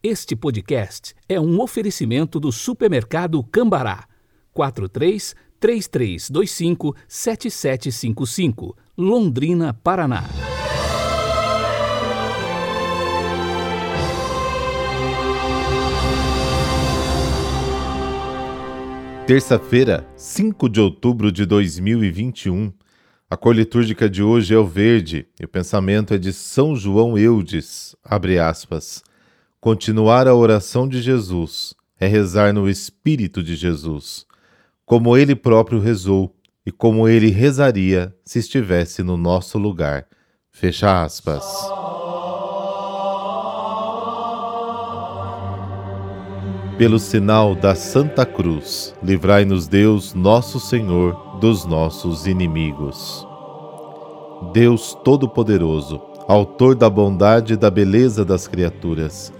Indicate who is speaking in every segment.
Speaker 1: Este podcast é um oferecimento do supermercado Cambará. 43 3325 7755, Londrina, Paraná.
Speaker 2: Terça-feira, 5 de outubro de 2021. A cor litúrgica de hoje é o verde e o pensamento é de São João Eudes. Abre aspas. Continuar a oração de Jesus é rezar no Espírito de Jesus, como ele próprio rezou e como ele rezaria se estivesse no nosso lugar. Fecha aspas. Pelo sinal da Santa Cruz, livrai-nos Deus, nosso Senhor, dos nossos inimigos. Deus Todo-Poderoso, Autor da bondade e da beleza das criaturas,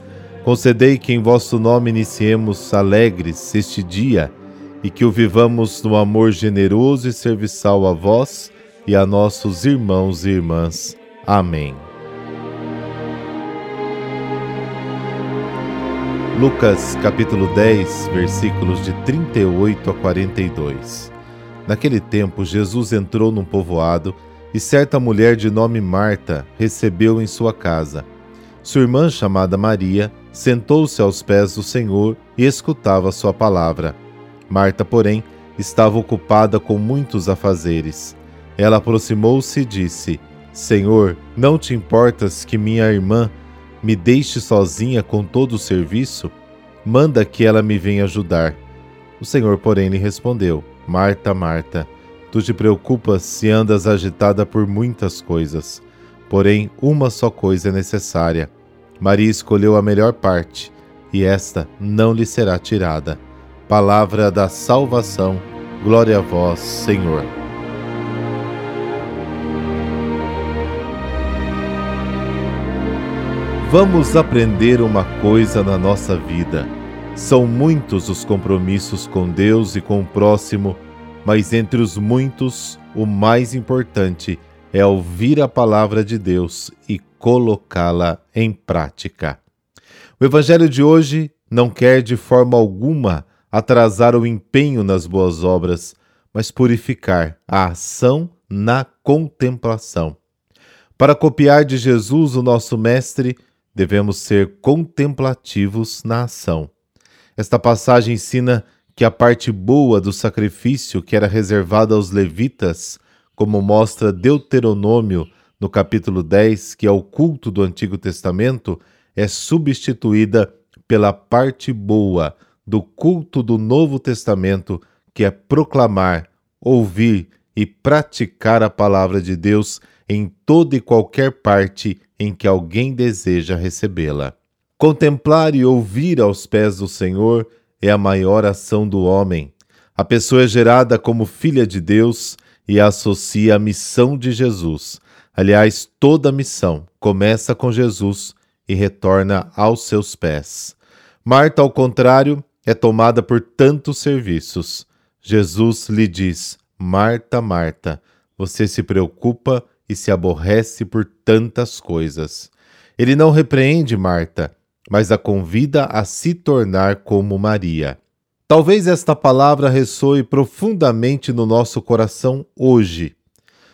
Speaker 2: concedei que em vosso nome iniciemos alegres este dia e que o vivamos no amor generoso e serviçal a vós e a nossos irmãos e irmãs. Amém. Lucas capítulo 10, versículos de 38 a 42. Naquele tempo, Jesus entrou num povoado e certa mulher de nome Marta recebeu em sua casa. Sua irmã, chamada Maria, sentou-se aos pés do Senhor e escutava sua palavra. Marta, porém, estava ocupada com muitos afazeres. Ela aproximou-se e disse: Senhor, não te importas que minha irmã me deixe sozinha com todo o serviço? Manda que ela me venha ajudar. O Senhor, porém, lhe respondeu: Marta, Marta, tu te preocupas se andas agitada por muitas coisas. Porém, uma só coisa é necessária. Maria escolheu a melhor parte, e esta não lhe será tirada. Palavra da salvação. Glória a vós, Senhor. Vamos aprender uma coisa na nossa vida. São muitos os compromissos com Deus e com o próximo, mas entre os muitos, o mais importante é ouvir a palavra de Deus e colocá-la em prática. O Evangelho de hoje não quer de forma alguma atrasar o empenho nas boas obras, mas purificar a ação na contemplação. Para copiar de Jesus, o nosso Mestre, devemos ser contemplativos na ação. Esta passagem ensina que a parte boa do sacrifício que era reservada aos levitas, como mostra Deuteronômio no capítulo 10, que é o culto do Antigo Testamento, é substituída pela parte boa do culto do Novo Testamento, que é proclamar, ouvir e praticar a palavra de Deus em toda e qualquer parte em que alguém deseja recebê-la. Contemplar e ouvir aos pés do Senhor é a maior ação do homem. A pessoa é gerada como filha de Deus e associa a missão de Jesus. Aliás, toda missão começa com Jesus e retorna aos seus pés. Marta, ao contrário, é tomada por tantos serviços. Jesus lhe diz: Marta, Marta, você se preocupa e se aborrece por tantas coisas. Ele não repreende Marta, mas a convida a se tornar como Maria. Talvez esta palavra ressoe profundamente no nosso coração hoje.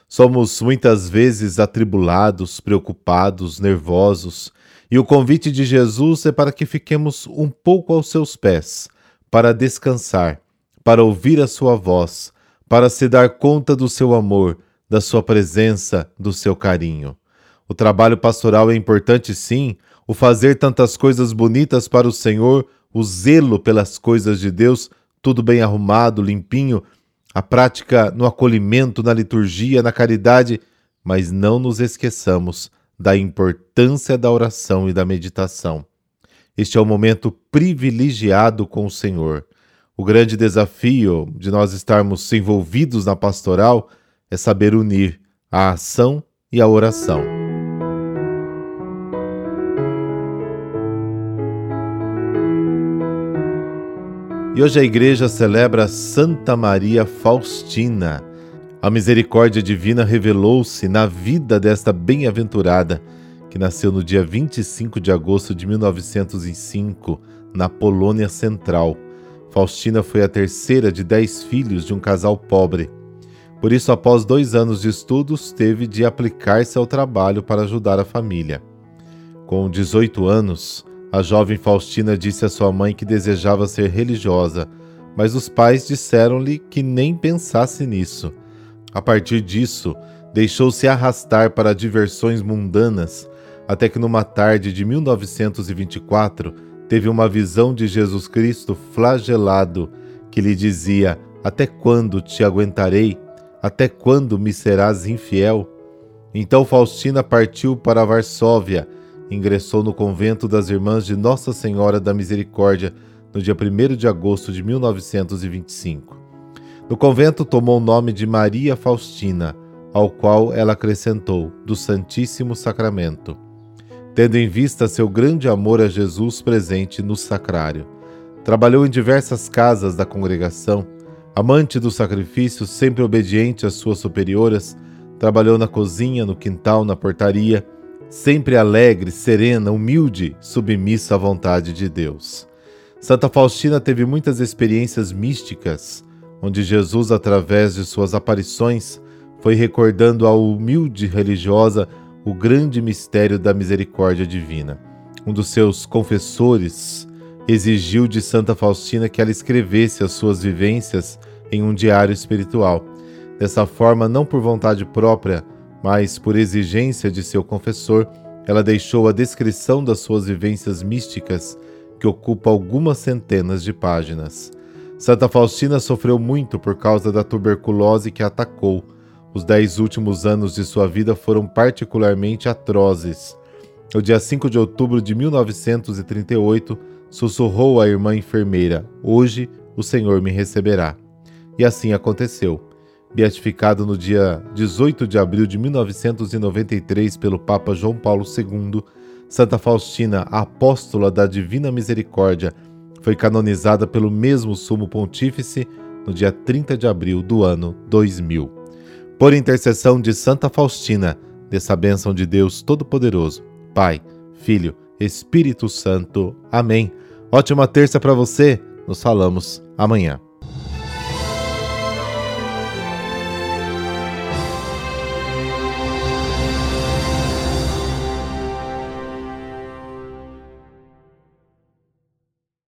Speaker 2: Somos muitas vezes atribulados, preocupados, nervosos, e o convite de Jesus é para que fiquemos um pouco aos seus pés, para descansar, para ouvir a sua voz, para se dar conta do seu amor, da sua presença, do seu carinho. O trabalho pastoral é importante, sim, o fazer tantas coisas bonitas para o Senhor, o zelo pelas coisas de Deus, tudo bem arrumado, limpinho, a prática no acolhimento, na liturgia, na caridade, mas não nos esqueçamos da importância da oração e da meditação. Este é o momento privilegiado com o Senhor. O grande desafio de nós estarmos envolvidos na pastoral é saber unir a ação e a oração. E hoje a igreja celebra Santa Maria Faustina. A misericórdia divina revelou-se na vida desta bem-aventurada, que nasceu no dia 25 de agosto de 1905, na Polônia Central. Faustina foi a terceira de dez filhos de um casal pobre. Por isso, após dois anos de estudos, teve de aplicar-se ao trabalho para ajudar a família. Com 18 anos, a jovem Faustina disse à sua mãe que desejava ser religiosa, mas os pais disseram-lhe que nem pensasse nisso. A partir disso, deixou-se arrastar para diversões mundanas, até que numa tarde de 1924 teve uma visão de Jesus Cristo flagelado que lhe dizia: Até quando te aguentarei? Até quando me serás infiel? Então Faustina partiu para Varsóvia ingressou no convento das Irmãs de Nossa Senhora da Misericórdia no dia 1 de agosto de 1925. No convento tomou o nome de Maria Faustina, ao qual ela acrescentou do Santíssimo Sacramento, tendo em vista seu grande amor a Jesus presente no sacrário. Trabalhou em diversas casas da congregação, amante do sacrifício, sempre obediente às suas superioras, trabalhou na cozinha, no quintal, na portaria, sempre alegre, serena, humilde, submissa à vontade de Deus. Santa Faustina teve muitas experiências místicas, onde Jesus, através de suas aparições, foi recordando à humilde religiosa o grande mistério da misericórdia divina. Um dos seus confessores exigiu de Santa Faustina que ela escrevesse as suas vivências em um diário espiritual. Dessa forma, não por vontade própria, mas por exigência de seu confessor, ela deixou a descrição das suas vivências místicas, que ocupa algumas centenas de páginas. Santa Faustina sofreu muito por causa da tuberculose que a atacou. Os dez últimos anos de sua vida foram particularmente atrozes. No dia 5 de outubro de 1938, sussurrou à irmã enfermeira: Hoje o Senhor me receberá. E assim aconteceu beatificado no dia 18 de abril de 1993 pelo Papa João Paulo II, Santa Faustina, apóstola da Divina Misericórdia, foi canonizada pelo mesmo Sumo Pontífice no dia 30 de abril do ano 2000. Por intercessão de Santa Faustina, dessa bênção de Deus Todo-Poderoso, Pai, Filho, Espírito Santo. Amém. Ótima terça para você. Nos falamos amanhã.